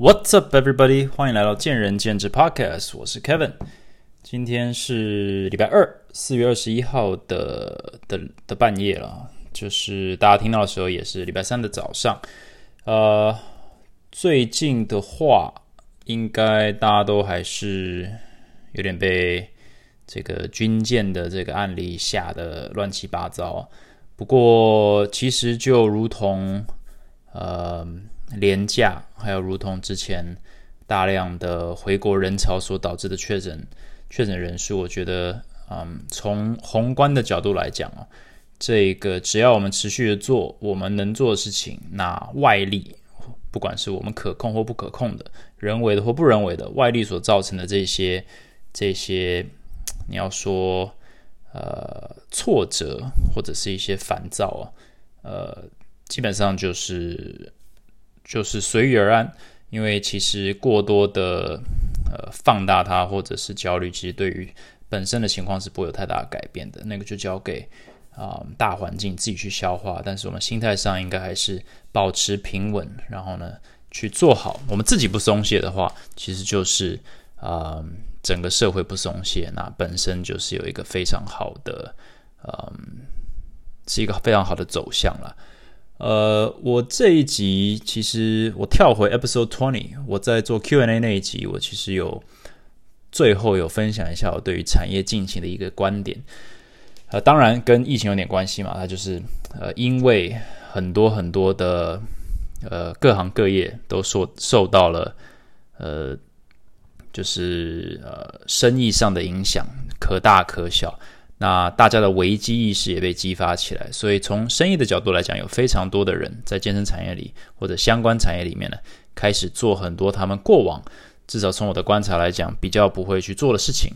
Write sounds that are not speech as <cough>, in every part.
What's up, everybody？欢迎来到见仁见智 Podcast，我是 Kevin。今天是礼拜二，四月二十一号的的的半夜了，就是大家听到的时候也是礼拜三的早上。呃，最近的话，应该大家都还是有点被这个军舰的这个案例吓得乱七八糟。不过，其实就如同呃。廉价，还有如同之前大量的回国人潮所导致的确诊确诊人数，我觉得，嗯，从宏观的角度来讲哦，这个只要我们持续的做我们能做的事情，那外力，不管是我们可控或不可控的，人为的或不人为的外力所造成的这些这些，你要说呃挫折或者是一些烦躁啊，呃，基本上就是。就是随遇而安，因为其实过多的呃放大它或者是焦虑，其实对于本身的情况是不会有太大的改变的。那个就交给啊大环境自己去消化。但是我们心态上应该还是保持平稳，然后呢去做好。我们自己不松懈的话，其实就是啊整个社会不松懈，那本身就是有一个非常好的嗯是一个非常好的走向了。呃，我这一集其实我跳回 episode twenty，我在做 Q&A 那一集，我其实有最后有分享一下我对于产业近期的一个观点。呃，当然跟疫情有点关系嘛，它就是呃，因为很多很多的呃各行各业都受受到了呃，就是呃生意上的影响，可大可小。那大家的危机意识也被激发起来，所以从生意的角度来讲，有非常多的人在健身产业里或者相关产业里面呢，开始做很多他们过往至少从我的观察来讲比较不会去做的事情。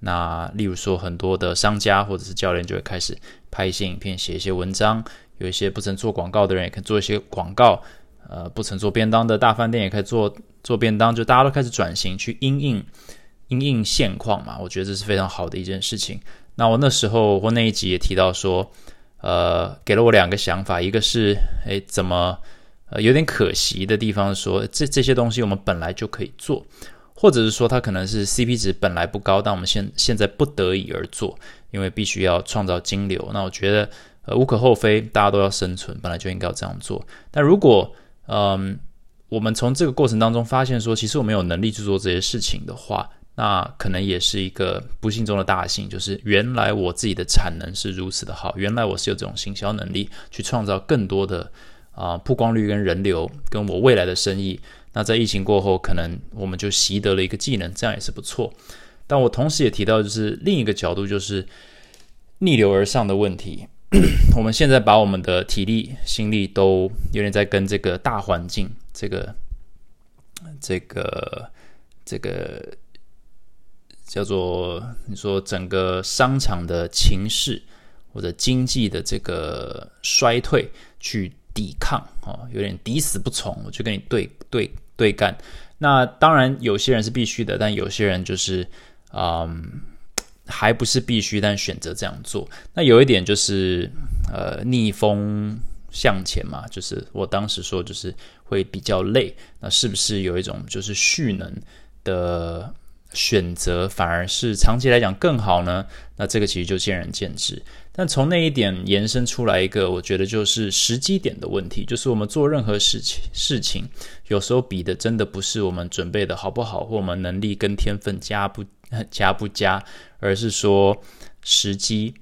那例如说，很多的商家或者是教练就会开始拍一些影片、写一些文章，有一些不曾做广告的人也可以做一些广告，呃，不曾做便当的大饭店也可以做做便当，就大家都开始转型去因应因应现况嘛。我觉得这是非常好的一件事情。那我那时候或那一集也提到说，呃，给了我两个想法，一个是，哎，怎么，呃，有点可惜的地方，说这这些东西我们本来就可以做，或者是说它可能是 CP 值本来不高，但我们现现在不得已而做，因为必须要创造金流。那我觉得，呃，无可厚非，大家都要生存，本来就应该要这样做。但如果，嗯，我们从这个过程当中发现说，其实我们有能力去做这些事情的话，那可能也是一个不幸中的大幸，就是原来我自己的产能是如此的好，原来我是有这种行销能力去创造更多的啊曝光率跟人流，跟我未来的生意。那在疫情过后，可能我们就习得了一个技能，这样也是不错。但我同时也提到，就是另一个角度，就是逆流而上的问题。<clears throat> 我们现在把我们的体力、心力都有点在跟这个大环境，这个、这个、这个。叫做你说整个商场的情势或者经济的这个衰退去抵抗哦，有点抵死不从，我就跟你对对对干。那当然有些人是必须的，但有些人就是嗯还不是必须，但选择这样做。那有一点就是呃逆风向前嘛，就是我当时说就是会比较累。那是不是有一种就是蓄能的？选择反而是长期来讲更好呢？那这个其实就见仁见智。但从那一点延伸出来一个，我觉得就是时机点的问题，就是我们做任何事情事情，有时候比的真的不是我们准备的好不好，或我们能力跟天分加不 <laughs> 加不加，而是说时机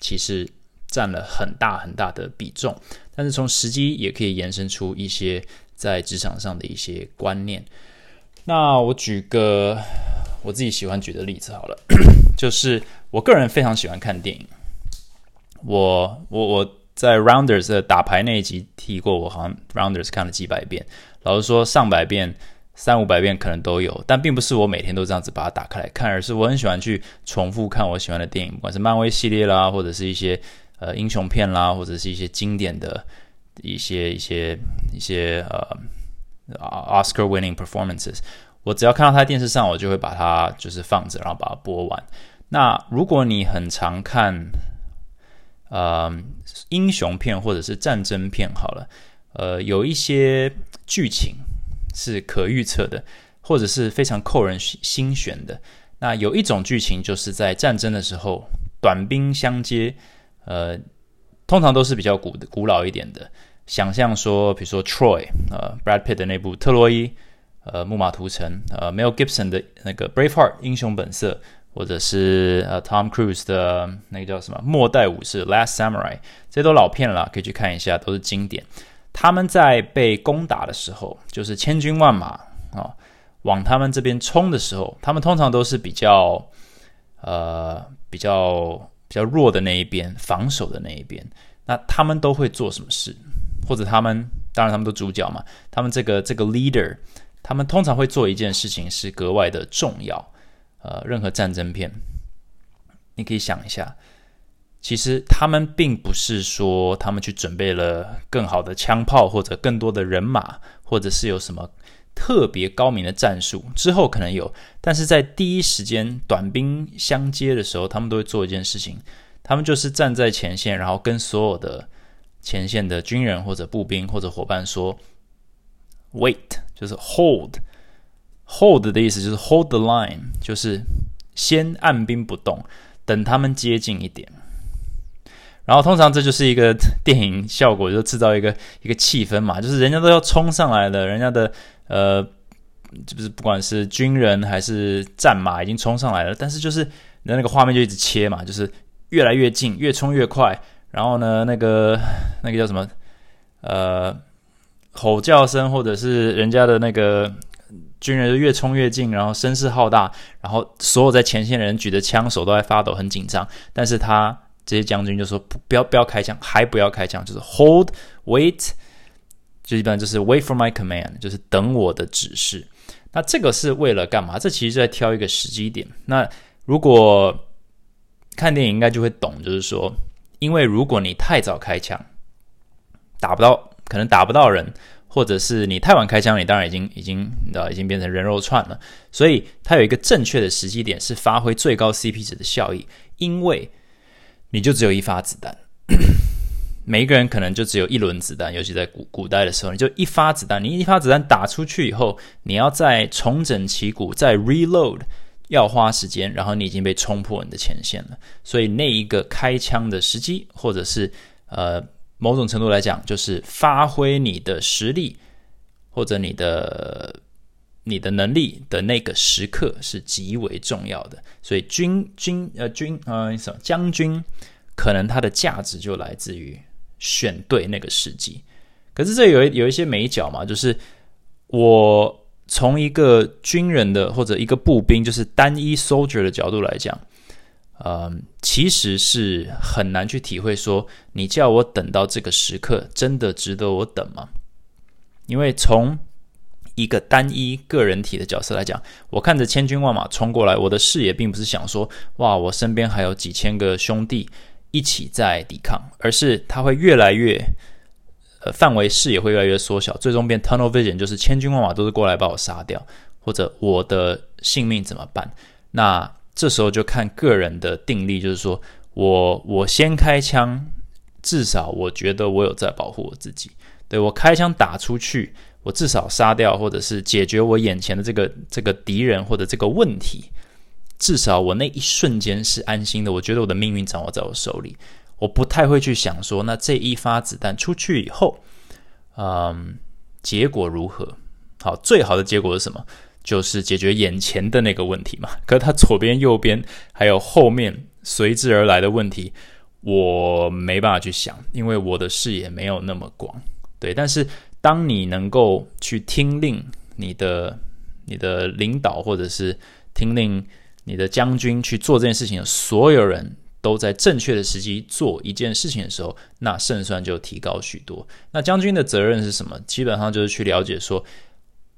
其实占了很大很大的比重。但是从时机也可以延伸出一些在职场上的一些观念。那我举个。我自己喜欢举的例子好了，就是我个人非常喜欢看电影。我我我在 Rounders 的打牌那一集提过，我好像 Rounders 看了几百遍。老实说，上百遍、三五百遍可能都有，但并不是我每天都这样子把它打开来看，而是我很喜欢去重复看我喜欢的电影，不管是漫威系列啦，或者是一些呃英雄片啦，或者是一些经典的一些一些一些呃 Oscar winning performances。我只要看到它在电视上，我就会把它就是放着，然后把它播完。那如果你很常看，呃，英雄片或者是战争片，好了，呃，有一些剧情，是可预测的，或者是非常扣人心弦的。那有一种剧情就是在战争的时候，短兵相接，呃，通常都是比较古古老一点的。想象说，比如说 Troy，呃，Brad Pitt 的那部《特洛伊》，呃，《木马屠城》，呃，Mel Gibson 的那个《Braveheart》英雄本色，或者是呃 Tom Cruise 的那个叫什么《末代武士》《Last Samurai》，这些都老片了，可以去看一下，都是经典。他们在被攻打的时候，就是千军万马啊。往他们这边冲的时候，他们通常都是比较，呃，比较比较弱的那一边，防守的那一边。那他们都会做什么事？或者他们，当然他们都主角嘛。他们这个这个 leader，他们通常会做一件事情是格外的重要。呃，任何战争片，你可以想一下，其实他们并不是说他们去准备了更好的枪炮，或者更多的人马，或者是有什么。特别高明的战术之后可能有，但是在第一时间短兵相接的时候，他们都会做一件事情，他们就是站在前线，然后跟所有的前线的军人或者步兵或者伙伴说，wait，就是 hold，hold 的意思就是 hold the line，就是先按兵不动，等他们接近一点。然后通常这就是一个电影效果，就制造一个一个气氛嘛，就是人家都要冲上来了，人家的呃，就是不管是军人还是战马已经冲上来了，但是就是那那个画面就一直切嘛，就是越来越近，越冲越快，然后呢，那个那个叫什么？呃吼叫声，或者是人家的那个军人越冲越近，然后声势浩大，然后所有在前线的人举着枪手都在发抖，很紧张，但是他。这些将军就说：“不，不要，不要开枪，还不要开枪，就是 hold, wait，就一般就是 wait for my command，就是等我的指示。那这个是为了干嘛？这其实在挑一个时机点。那如果看电影应该就会懂，就是说，因为如果你太早开枪，打不到，可能打不到人，或者是你太晚开枪，你当然已经已经你知道已经变成人肉串了。所以它有一个正确的时机点，是发挥最高 CP 值的效益，因为。你就只有一发子弹，<coughs> 每一个人可能就只有一轮子弹，尤其在古古代的时候，你就一发子弹，你一发子弹打出去以后，你要再重整旗鼓，再 reload，要花时间，然后你已经被冲破你的前线了。所以那一个开枪的时机，或者是呃某种程度来讲，就是发挥你的实力或者你的你的能力的那个时刻是极为重要的。所以军军呃军呃什么将军，可能他的价值就来自于选对那个时机。可是这有有一些美角嘛，就是我从一个军人的或者一个步兵，就是单一 soldier 的角度来讲，嗯，其实是很难去体会说，你叫我等到这个时刻，真的值得我等吗？因为从一个单一个人体的角色来讲，我看着千军万马冲过来，我的视野并不是想说哇，我身边还有几千个兄弟一起在抵抗，而是他会越来越呃范围视野会越来越缩小，最终变 tunnel vision，就是千军万马都是过来把我杀掉，或者我的性命怎么办？那这时候就看个人的定力，就是说我我先开枪，至少我觉得我有在保护我自己，对我开枪打出去。我至少杀掉，或者是解决我眼前的这个这个敌人或者这个问题，至少我那一瞬间是安心的。我觉得我的命运掌握在我手里，我不太会去想说，那这一发子弹出去以后，嗯，结果如何？好，最好的结果是什么？就是解决眼前的那个问题嘛。可是他左边、右边还有后面随之而来的问题，我没办法去想，因为我的视野没有那么广。对，但是。当你能够去听令你的你的领导，或者是听令你的将军去做这件事情，所有人都在正确的时机做一件事情的时候，那胜算就提高许多。那将军的责任是什么？基本上就是去了解说，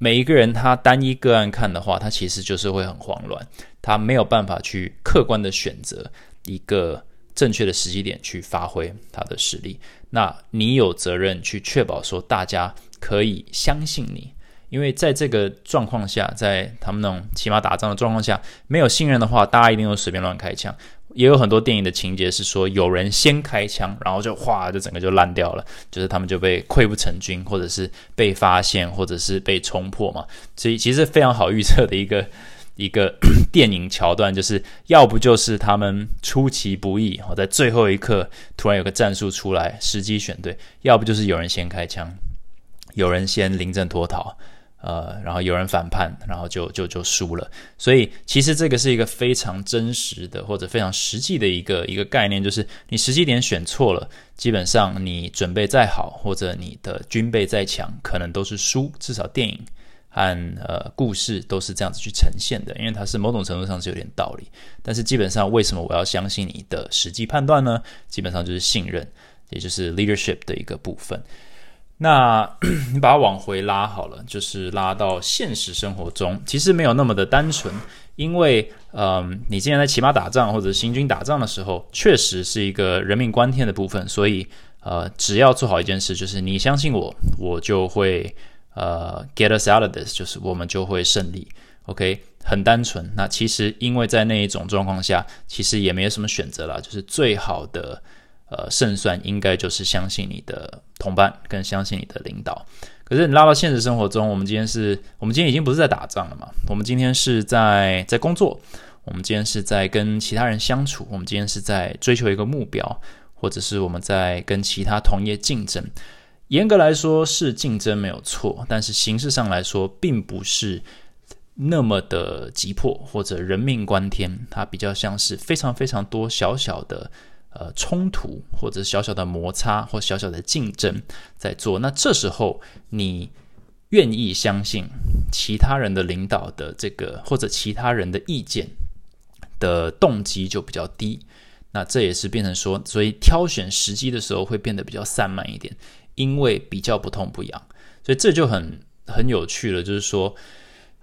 每一个人他单一个案看的话，他其实就是会很慌乱，他没有办法去客观的选择一个正确的时机点去发挥他的实力。那你有责任去确保说大家可以相信你，因为在这个状况下，在他们那种骑马打仗的状况下，没有信任的话，大家一定会随便乱开枪。也有很多电影的情节是说有人先开枪，然后就哗，就整个就烂掉了，就是他们就被溃不成军，或者是被发现，或者是被冲破嘛。所以其实非常好预测的一个 <laughs> 一个电影桥段，就是要不就是他们出其不意，哦，在最后一刻突然有个战术出来，时机选对；要不就是有人先开枪，有人先临阵脱逃。呃，然后有人反叛，然后就就就输了。所以其实这个是一个非常真实的或者非常实际的一个一个概念，就是你时机点选错了，基本上你准备再好或者你的军备再强，可能都是输。至少电影和呃故事都是这样子去呈现的，因为它是某种程度上是有点道理。但是基本上为什么我要相信你的实际判断呢？基本上就是信任，也就是 leadership 的一个部分。那 <clears throat> 你把它往回拉好了，就是拉到现实生活中，其实没有那么的单纯，因为，嗯，你今天在骑马打仗或者行军打仗的时候，确实是一个人命关天的部分，所以，呃，只要做好一件事，就是你相信我，我就会，呃，get us out of this，就是我们就会胜利。OK，很单纯。那其实因为在那一种状况下，其实也没有什么选择了，就是最好的。呃，胜算应该就是相信你的同伴，跟相信你的领导。可是你拉到现实生活中，我们今天是，我们今天已经不是在打仗了嘛？我们今天是在在工作，我们今天是在跟其他人相处，我们今天是在追求一个目标，或者是我们在跟其他同业竞争。严格来说是竞争没有错，但是形式上来说，并不是那么的急迫或者人命关天，它比较像是非常非常多小小的。呃，冲突或者小小的摩擦或小小的竞争在做，那这时候你愿意相信其他人的领导的这个或者其他人的意见的动机就比较低，那这也是变成说，所以挑选时机的时候会变得比较散漫一点，因为比较不痛不痒，所以这就很很有趣了，就是说。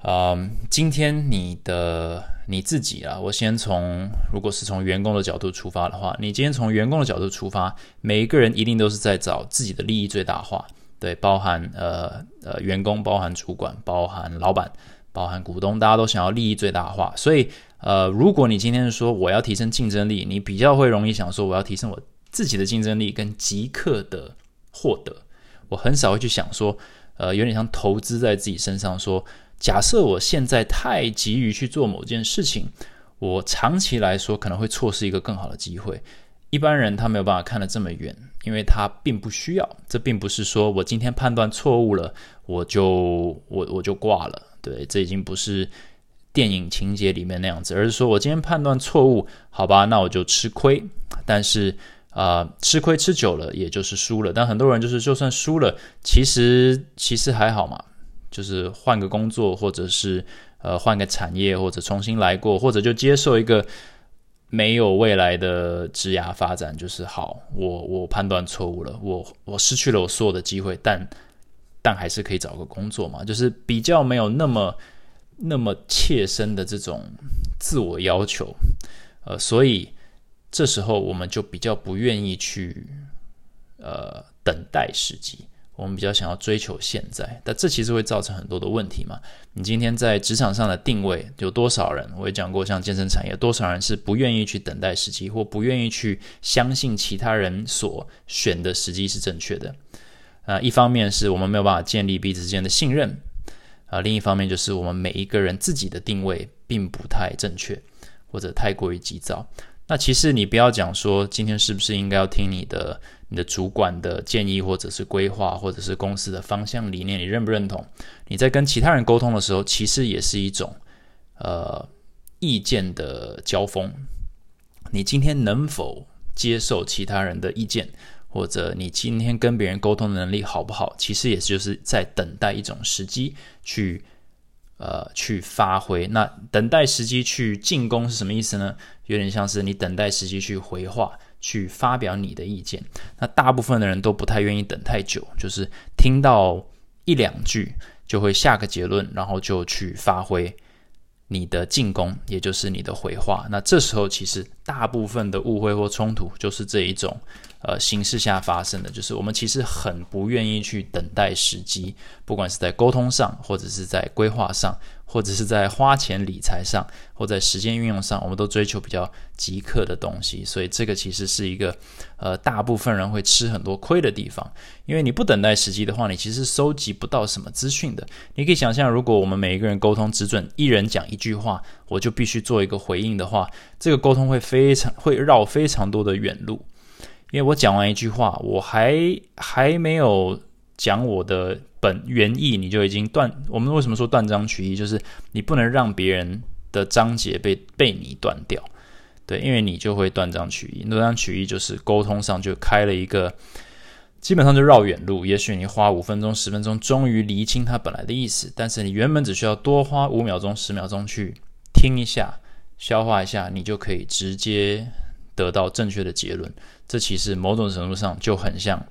嗯，今天你的你自己啊，我先从如果是从员工的角度出发的话，你今天从员工的角度出发，每一个人一定都是在找自己的利益最大化，对，包含呃呃员工，包含主管，包含老板，包含股东，大家都想要利益最大化。所以呃，如果你今天说我要提升竞争力，你比较会容易想说我要提升我自己的竞争力跟即刻的获得，我很少会去想说，呃，有点像投资在自己身上说。假设我现在太急于去做某件事情，我长期来说可能会错失一个更好的机会。一般人他没有办法看得这么远，因为他并不需要。这并不是说我今天判断错误了，我就我我就挂了。对，这已经不是电影情节里面那样子，而是说我今天判断错误，好吧，那我就吃亏。但是啊，吃亏吃久了，也就是输了。但很多人就是就算输了，其实其实还好嘛。就是换个工作，或者是呃换个产业，或者重新来过，或者就接受一个没有未来的职涯发展，就是好，我我判断错误了，我我失去了我所有的机会，但但还是可以找个工作嘛，就是比较没有那么那么切身的这种自我要求，呃，所以这时候我们就比较不愿意去呃等待时机。我们比较想要追求现在，但这其实会造成很多的问题嘛？你今天在职场上的定位有多少人？我也讲过，像健身产业，多少人是不愿意去等待时机，或不愿意去相信其他人所选的时机是正确的？啊，一方面是我们没有办法建立彼此之间的信任，啊，另一方面就是我们每一个人自己的定位并不太正确，或者太过于急躁。那其实你不要讲说今天是不是应该要听你的你的主管的建议，或者是规划，或者是公司的方向理念，你认不认同？你在跟其他人沟通的时候，其实也是一种呃意见的交锋。你今天能否接受其他人的意见，或者你今天跟别人沟通的能力好不好？其实也就是在等待一种时机去。呃，去发挥。那等待时机去进攻是什么意思呢？有点像是你等待时机去回话，去发表你的意见。那大部分的人都不太愿意等太久，就是听到一两句就会下个结论，然后就去发挥你的进攻，也就是你的回话。那这时候其实大部分的误会或冲突就是这一种。呃，形式下发生的，就是我们其实很不愿意去等待时机，不管是在沟通上，或者是在规划上，或者是在花钱理财上，或在时间运用上，我们都追求比较即刻的东西，所以这个其实是一个呃大部分人会吃很多亏的地方。因为你不等待时机的话，你其实收集不到什么资讯的。你可以想象，如果我们每一个人沟通只准一人讲一句话，我就必须做一个回应的话，这个沟通会非常会绕非常多的远路。因为我讲完一句话，我还还没有讲我的。本原意你就已经断，我们为什么说断章取义？就是你不能让别人的章节被被你断掉，对，因为你就会断章取义。断章取义就是沟通上就开了一个，基本上就绕远路。也许你花五分钟、十分钟，终于厘清它本来的意思，但是你原本只需要多花五秒钟、十秒钟去听一下、消化一下，你就可以直接得到正确的结论。这其实某种程度上就很像。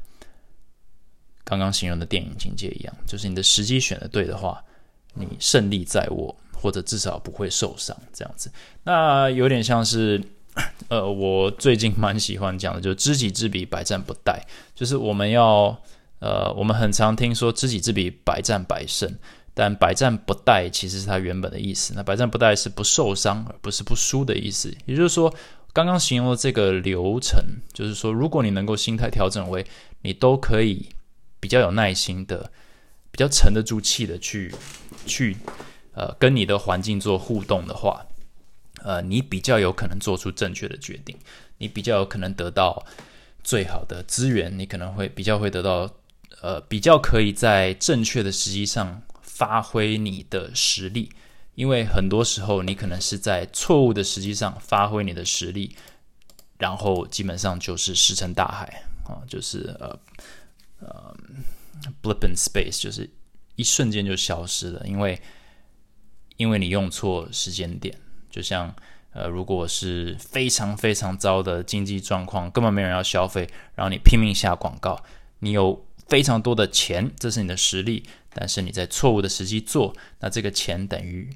刚刚形容的电影情节一样，就是你的时机选的对的话，你胜利在握，或者至少不会受伤。这样子，那有点像是，呃，我最近蛮喜欢讲的，就知己知彼，百战不殆。就是我们要，呃，我们很常听说知己知彼，百战百胜，但百战不殆其实是它原本的意思。那百战不殆是不受伤，而不是不输的意思。也就是说，刚刚形容的这个流程，就是说，如果你能够心态调整为你都可以。比较有耐心的，比较沉得住气的去去呃跟你的环境做互动的话，呃，你比较有可能做出正确的决定，你比较有可能得到最好的资源，你可能会比较会得到呃比较可以在正确的时机上发挥你的实力，因为很多时候你可能是在错误的时机上发挥你的实力，然后基本上就是石沉大海啊，就是呃。呃，blip in space 就是一瞬间就消失了，因为因为你用错时间点。就像呃，如果是非常非常糟的经济状况，根本没人要消费，然后你拼命下广告，你有非常多的钱，这是你的实力，但是你在错误的时机做，那这个钱等于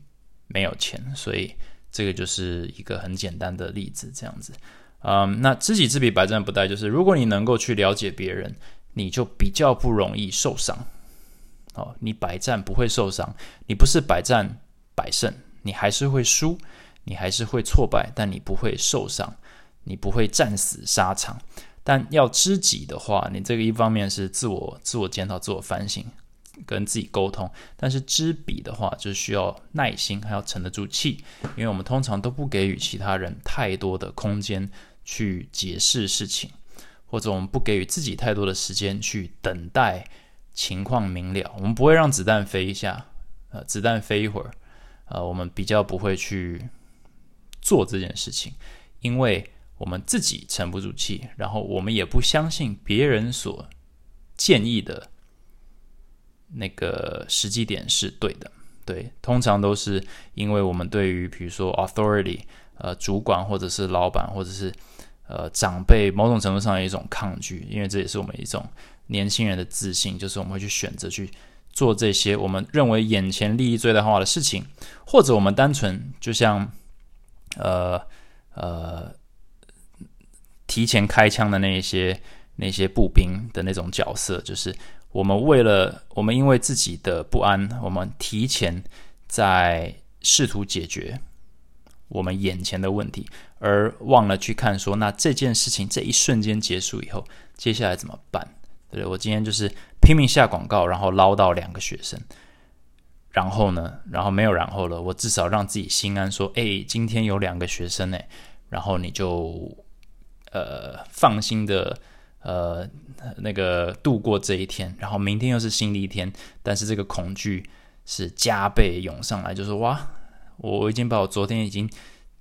没有钱。所以这个就是一个很简单的例子，这样子。嗯，那知己知彼，百战不殆，就是如果你能够去了解别人。你就比较不容易受伤，哦，你百战不会受伤，你不是百战百胜，你还是会输，你还是会挫败，但你不会受伤，你不会战死沙场。但要知己的话，你这个一方面是自我自我检讨、自我反省，跟自己沟通；但是知彼的话，就需要耐心，还要沉得住气，因为我们通常都不给予其他人太多的空间去解释事情。或者我们不给予自己太多的时间去等待情况明了，我们不会让子弹飞一下，呃，子弹飞一会儿，呃，我们比较不会去做这件事情，因为我们自己沉不住气，然后我们也不相信别人所建议的那个时机点是对的。对，通常都是因为我们对于比如说 authority，呃，主管或者是老板或者是。呃，长辈某种程度上有一种抗拒，因为这也是我们一种年轻人的自信，就是我们会去选择去做这些我们认为眼前利益最大化的事情，或者我们单纯就像呃呃提前开枪的那一些那些步兵的那种角色，就是我们为了我们因为自己的不安，我们提前在试图解决。我们眼前的问题，而忘了去看说，那这件事情这一瞬间结束以后，接下来怎么办？对我今天就是拼命下广告，然后捞到两个学生，然后呢，然后没有然后了，我至少让自己心安，说，哎，今天有两个学生呢，然后你就呃放心的呃那个度过这一天，然后明天又是新的一天，但是这个恐惧是加倍涌上来，就是哇。我已经把我昨天已经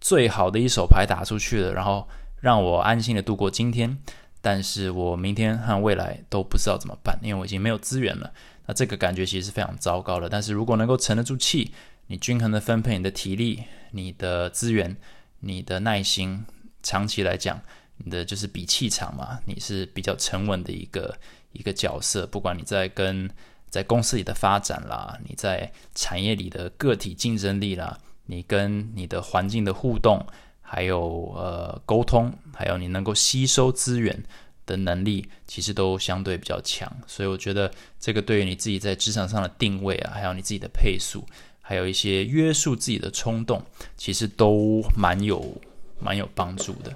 最好的一手牌打出去了，然后让我安心的度过今天。但是我明天和未来都不知道怎么办，因为我已经没有资源了。那这个感觉其实是非常糟糕的。但是如果能够沉得住气，你均衡的分配你的体力、你的资源、你的耐心，长期来讲，你的就是比气场嘛，你是比较沉稳的一个一个角色。不管你在跟在公司里的发展啦，你在产业里的个体竞争力啦，你跟你的环境的互动，还有呃沟通，还有你能够吸收资源的能力，其实都相对比较强。所以我觉得这个对于你自己在职场上的定位啊，还有你自己的配速，还有一些约束自己的冲动，其实都蛮有蛮有帮助的。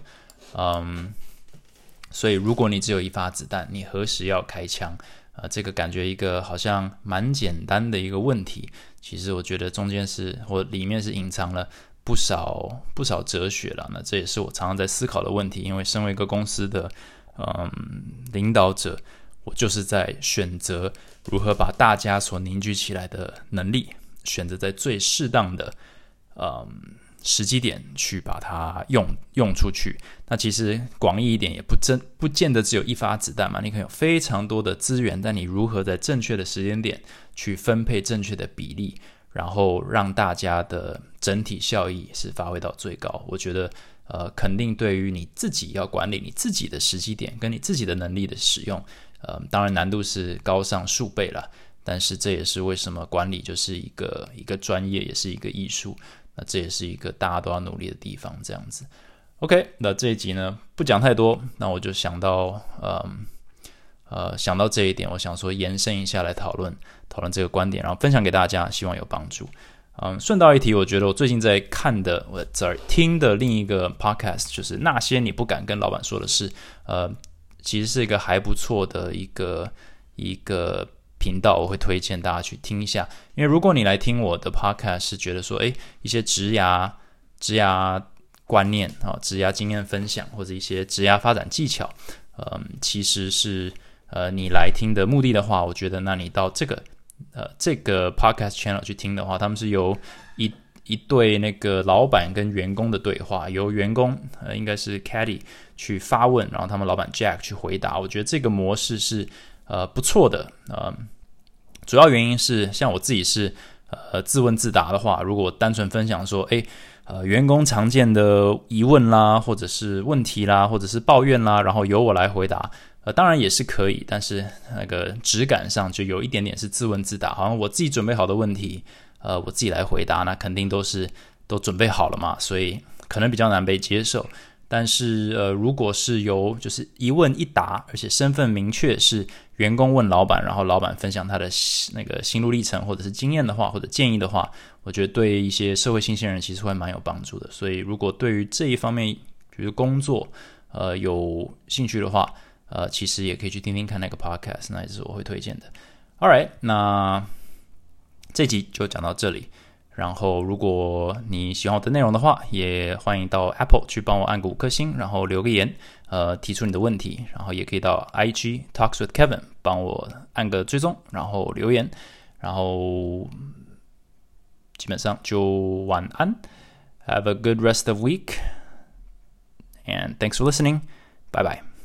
嗯，所以如果你只有一发子弹，你何时要开枪？啊，这个感觉一个好像蛮简单的一个问题，其实我觉得中间是或里面是隐藏了不少不少哲学了。那这也是我常常在思考的问题，因为身为一个公司的嗯领导者，我就是在选择如何把大家所凝聚起来的能力，选择在最适当的嗯。时机点去把它用用出去，那其实广义一点也不真不见得只有一发子弹嘛，你可能有非常多的资源，但你如何在正确的时间点去分配正确的比例，然后让大家的整体效益是发挥到最高？我觉得，呃，肯定对于你自己要管理你自己的时机点跟你自己的能力的使用，呃，当然难度是高上数倍了，但是这也是为什么管理就是一个一个专业，也是一个艺术。那这也是一个大家都要努力的地方，这样子。OK，那这一集呢不讲太多，那我就想到，嗯，呃，想到这一点，我想说延伸一下来讨论讨论这个观点，然后分享给大家，希望有帮助。嗯，顺道一提，我觉得我最近在看的，我在听的另一个 podcast 就是那些你不敢跟老板说的事，呃，其实是一个还不错的一个一个。频道我会推荐大家去听一下，因为如果你来听我的 podcast 是觉得说，诶，一些职涯、职涯观念啊、职涯经验分享或者一些职涯发展技巧，嗯，其实是呃你来听的目的的话，我觉得那你到这个呃这个 podcast channel 去听的话，他们是由一一对那个老板跟员工的对话，由员工呃应该是 Caddy 去发问，然后他们老板 Jack 去回答，我觉得这个模式是。呃，不错的，呃，主要原因是像我自己是呃自问自答的话，如果单纯分享说，诶，呃，员工常见的疑问啦，或者是问题啦，或者是抱怨啦，然后由我来回答，呃，当然也是可以，但是那个质感上就有一点点是自问自答，好像我自己准备好的问题，呃，我自己来回答，那肯定都是都准备好了嘛，所以可能比较难被接受。但是，呃，如果是由就是一问一答，而且身份明确是员工问老板，然后老板分享他的那个心路历程或者是经验的话，或者建议的话，我觉得对一些社会新鲜人其实会蛮有帮助的。所以，如果对于这一方面，比如工作，呃，有兴趣的话，呃，其实也可以去听听看那个 podcast，那也是我会推荐的。All right，那这集就讲到这里。然后，如果你喜欢我的内容的话，也欢迎到 Apple 去帮我按个五颗星，然后留个言，呃，提出你的问题。然后也可以到 IG Talks with Kevin 帮我按个追踪，然后留言。然后基本上就晚安，Have a good rest of week，and thanks for listening，拜拜。